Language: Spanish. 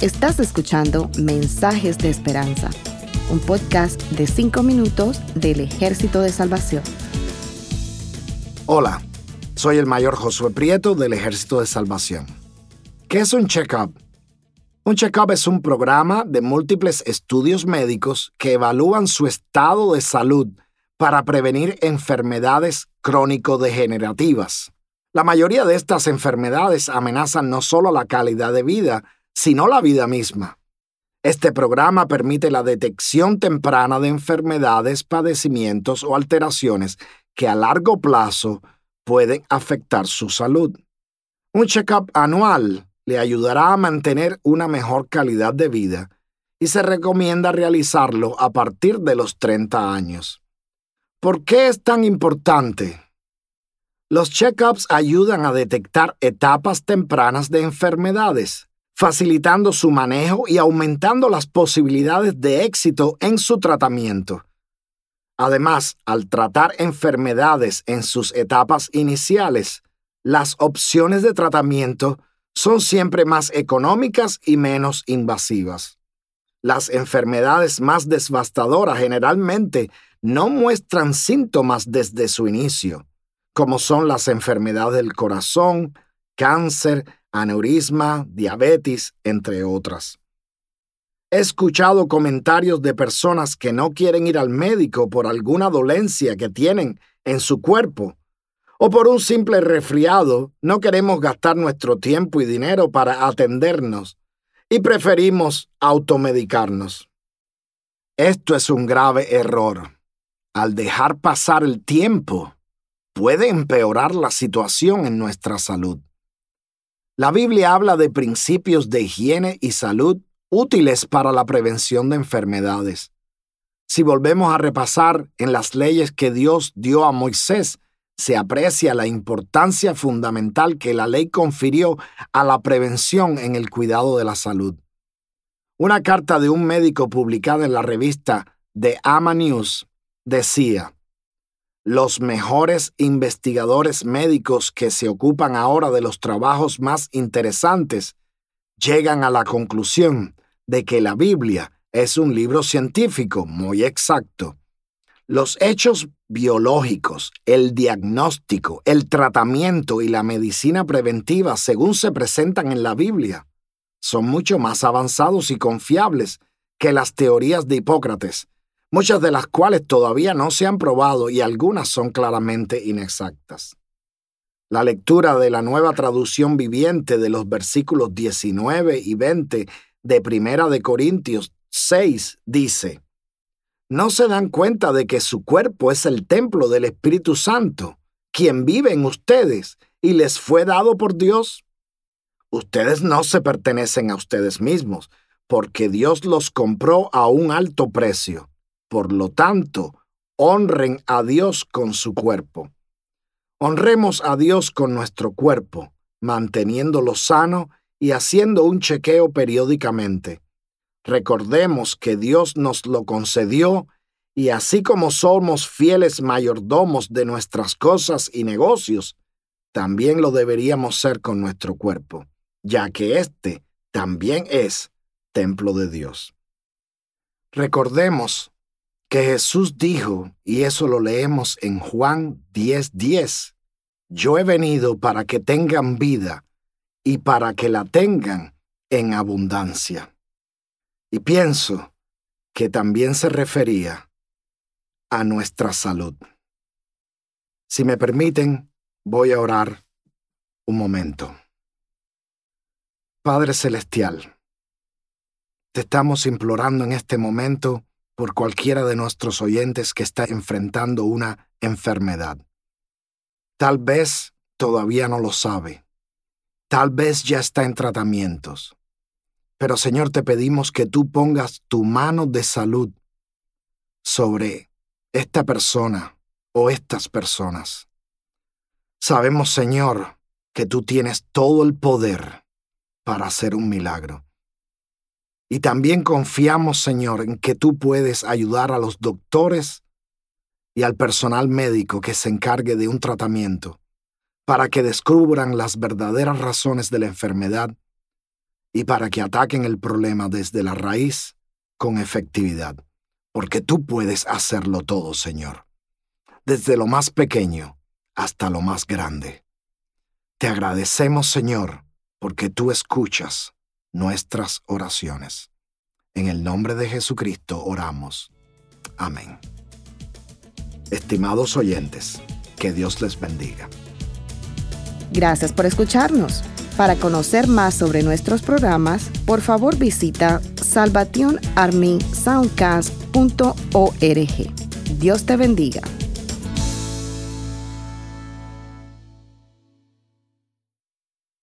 Estás escuchando Mensajes de Esperanza, un podcast de 5 minutos del Ejército de Salvación. Hola, soy el mayor Josué Prieto del Ejército de Salvación. ¿Qué es un check-up? Un check-up es un programa de múltiples estudios médicos que evalúan su estado de salud para prevenir enfermedades crónico-degenerativas. La mayoría de estas enfermedades amenazan no solo la calidad de vida, sino la vida misma. Este programa permite la detección temprana de enfermedades, padecimientos o alteraciones que a largo plazo pueden afectar su salud. Un check-up anual le ayudará a mantener una mejor calidad de vida y se recomienda realizarlo a partir de los 30 años. ¿Por qué es tan importante? Los check-ups ayudan a detectar etapas tempranas de enfermedades, facilitando su manejo y aumentando las posibilidades de éxito en su tratamiento. Además, al tratar enfermedades en sus etapas iniciales, las opciones de tratamiento son siempre más económicas y menos invasivas. Las enfermedades más devastadoras generalmente no muestran síntomas desde su inicio, como son las enfermedades del corazón, cáncer, aneurisma, diabetes, entre otras. He escuchado comentarios de personas que no quieren ir al médico por alguna dolencia que tienen en su cuerpo o por un simple resfriado, no queremos gastar nuestro tiempo y dinero para atendernos y preferimos automedicarnos. Esto es un grave error. Al dejar pasar el tiempo, puede empeorar la situación en nuestra salud. La Biblia habla de principios de higiene y salud útiles para la prevención de enfermedades. Si volvemos a repasar en las leyes que Dios dio a Moisés, se aprecia la importancia fundamental que la ley confirió a la prevención en el cuidado de la salud. Una carta de un médico publicada en la revista The Ama News decía, los mejores investigadores médicos que se ocupan ahora de los trabajos más interesantes llegan a la conclusión de que la Biblia es un libro científico muy exacto. Los hechos biológicos, el diagnóstico, el tratamiento y la medicina preventiva según se presentan en la Biblia son mucho más avanzados y confiables que las teorías de Hipócrates, muchas de las cuales todavía no se han probado y algunas son claramente inexactas. La lectura de la nueva traducción viviente de los versículos 19 y 20 de Primera de Corintios 6 dice, no se dan cuenta de que su cuerpo es el templo del Espíritu Santo, quien vive en ustedes y les fue dado por Dios. Ustedes no se pertenecen a ustedes mismos, porque Dios los compró a un alto precio. Por lo tanto, honren a Dios con su cuerpo. Honremos a Dios con nuestro cuerpo, manteniéndolo sano y haciendo un chequeo periódicamente. Recordemos que Dios nos lo concedió y así como somos fieles mayordomos de nuestras cosas y negocios, también lo deberíamos ser con nuestro cuerpo, ya que éste también es templo de Dios. Recordemos que Jesús dijo, y eso lo leemos en Juan 10:10, yo he venido para que tengan vida y para que la tengan en abundancia. Y pienso que también se refería a nuestra salud. Si me permiten, voy a orar un momento. Padre Celestial, te estamos implorando en este momento por cualquiera de nuestros oyentes que está enfrentando una enfermedad. Tal vez todavía no lo sabe. Tal vez ya está en tratamientos. Pero Señor, te pedimos que tú pongas tu mano de salud sobre esta persona o estas personas. Sabemos, Señor, que tú tienes todo el poder para hacer un milagro. Y también confiamos, Señor, en que tú puedes ayudar a los doctores y al personal médico que se encargue de un tratamiento para que descubran las verdaderas razones de la enfermedad y para que ataquen el problema desde la raíz con efectividad, porque tú puedes hacerlo todo, Señor, desde lo más pequeño hasta lo más grande. Te agradecemos, Señor, porque tú escuchas nuestras oraciones. En el nombre de Jesucristo oramos. Amén. Estimados oyentes, que Dios les bendiga. Gracias por escucharnos. Para conocer más sobre nuestros programas, por favor visita salvationarmysoundcast.org. Dios te bendiga.